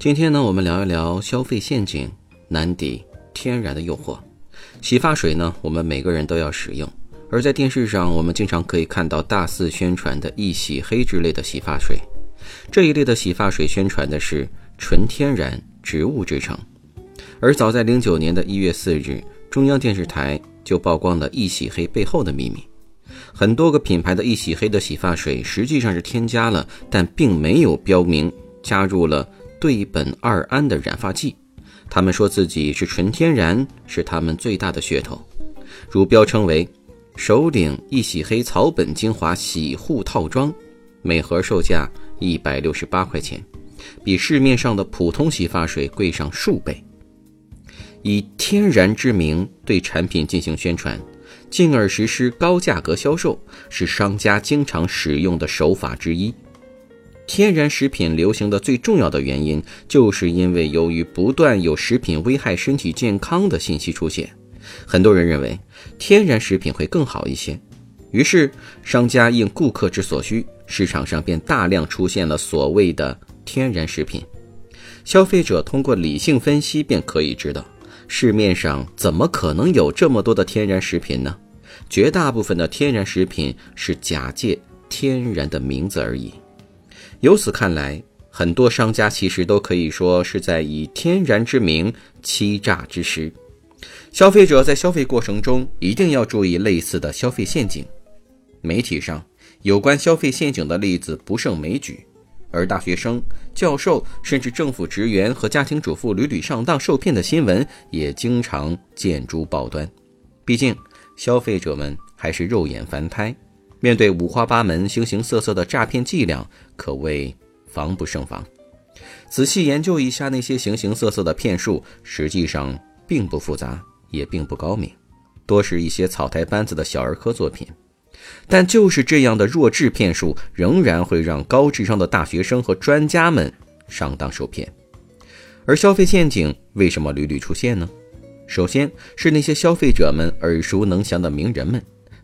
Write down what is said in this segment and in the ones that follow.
今天呢，我们聊一聊消费陷阱，难抵天然的诱惑。洗发水呢，我们每个人都要使用，而在电视上，我们经常可以看到大肆宣传的易洗黑之类的洗发水。这一类的洗发水宣传的是纯天然植物制成，而早在零九年的一月四日，中央电视台就曝光了易洗黑背后的秘密。很多个品牌的易洗黑的洗发水实际上是添加了，但并没有标明加入了。对苯二胺的染发剂，他们说自己是纯天然，是他们最大的噱头。如标称为“首领一洗黑草本精华洗护套装”，每盒售价一百六十八块钱，比市面上的普通洗发水贵上数倍。以天然之名对产品进行宣传，进而实施高价格销售，是商家经常使用的手法之一。天然食品流行的最重要的原因，就是因为由于不断有食品危害身体健康的信息出现，很多人认为天然食品会更好一些，于是商家应顾客之所需，市场上便大量出现了所谓的天然食品。消费者通过理性分析便可以知道，市面上怎么可能有这么多的天然食品呢？绝大部分的天然食品是假借天然的名字而已。由此看来，很多商家其实都可以说是在以天然之名欺诈之实。消费者在消费过程中一定要注意类似的消费陷阱。媒体上有关消费陷阱的例子不胜枚举，而大学生、教授甚至政府职员和家庭主妇屡屡上当受骗的新闻也经常见诸报端。毕竟，消费者们还是肉眼凡胎。面对五花八门、形形色色的诈骗伎俩，可谓防不胜防。仔细研究一下那些形形色色的骗术，实际上并不复杂，也并不高明，多是一些草台班子的小儿科作品。但就是这样的弱智骗术，仍然会让高智商的大学生和专家们上当受骗。而消费陷阱为什么屡屡出现呢？首先是那些消费者们耳熟能详的名人们。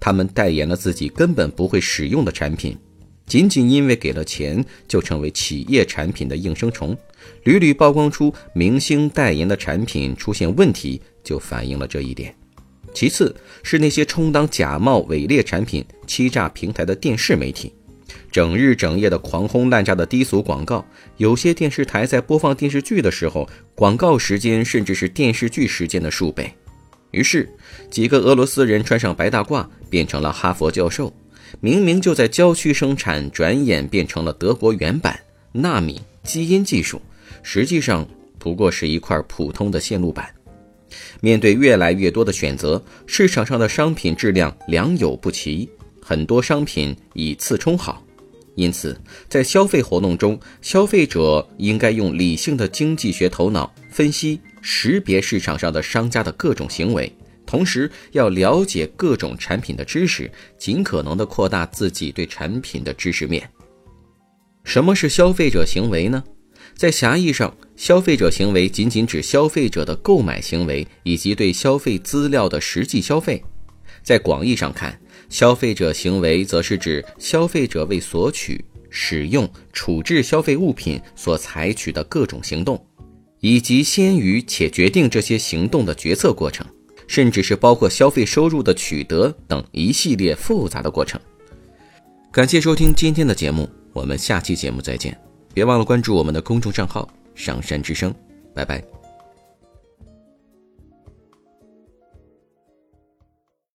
他们代言了自己根本不会使用的产品，仅仅因为给了钱，就成为企业产品的应声虫。屡屡曝光出明星代言的产品出现问题，就反映了这一点。其次是那些充当假冒伪劣产品、欺诈平台的电视媒体，整日整夜的狂轰滥炸的低俗广告。有些电视台在播放电视剧的时候，广告时间甚至是电视剧时间的数倍。于是，几个俄罗斯人穿上白大褂，变成了哈佛教授。明明就在郊区生产，转眼变成了德国原版纳米基因技术，实际上不过是一块普通的线路板。面对越来越多的选择，市场上的商品质量良莠不齐，很多商品以次充好。因此，在消费活动中，消费者应该用理性的经济学头脑分析、识别市场上的商家的各种行为，同时要了解各种产品的知识，尽可能的扩大自己对产品的知识面。什么是消费者行为呢？在狭义上，消费者行为仅仅指消费者的购买行为以及对消费资料的实际消费；在广义上看，消费者行为则是指消费者为索取、使用、处置消费物品所采取的各种行动，以及先于且决定这些行动的决策过程，甚至是包括消费收入的取得等一系列复杂的过程。感谢收听今天的节目，我们下期节目再见。别忘了关注我们的公众账号“上山之声”，拜拜。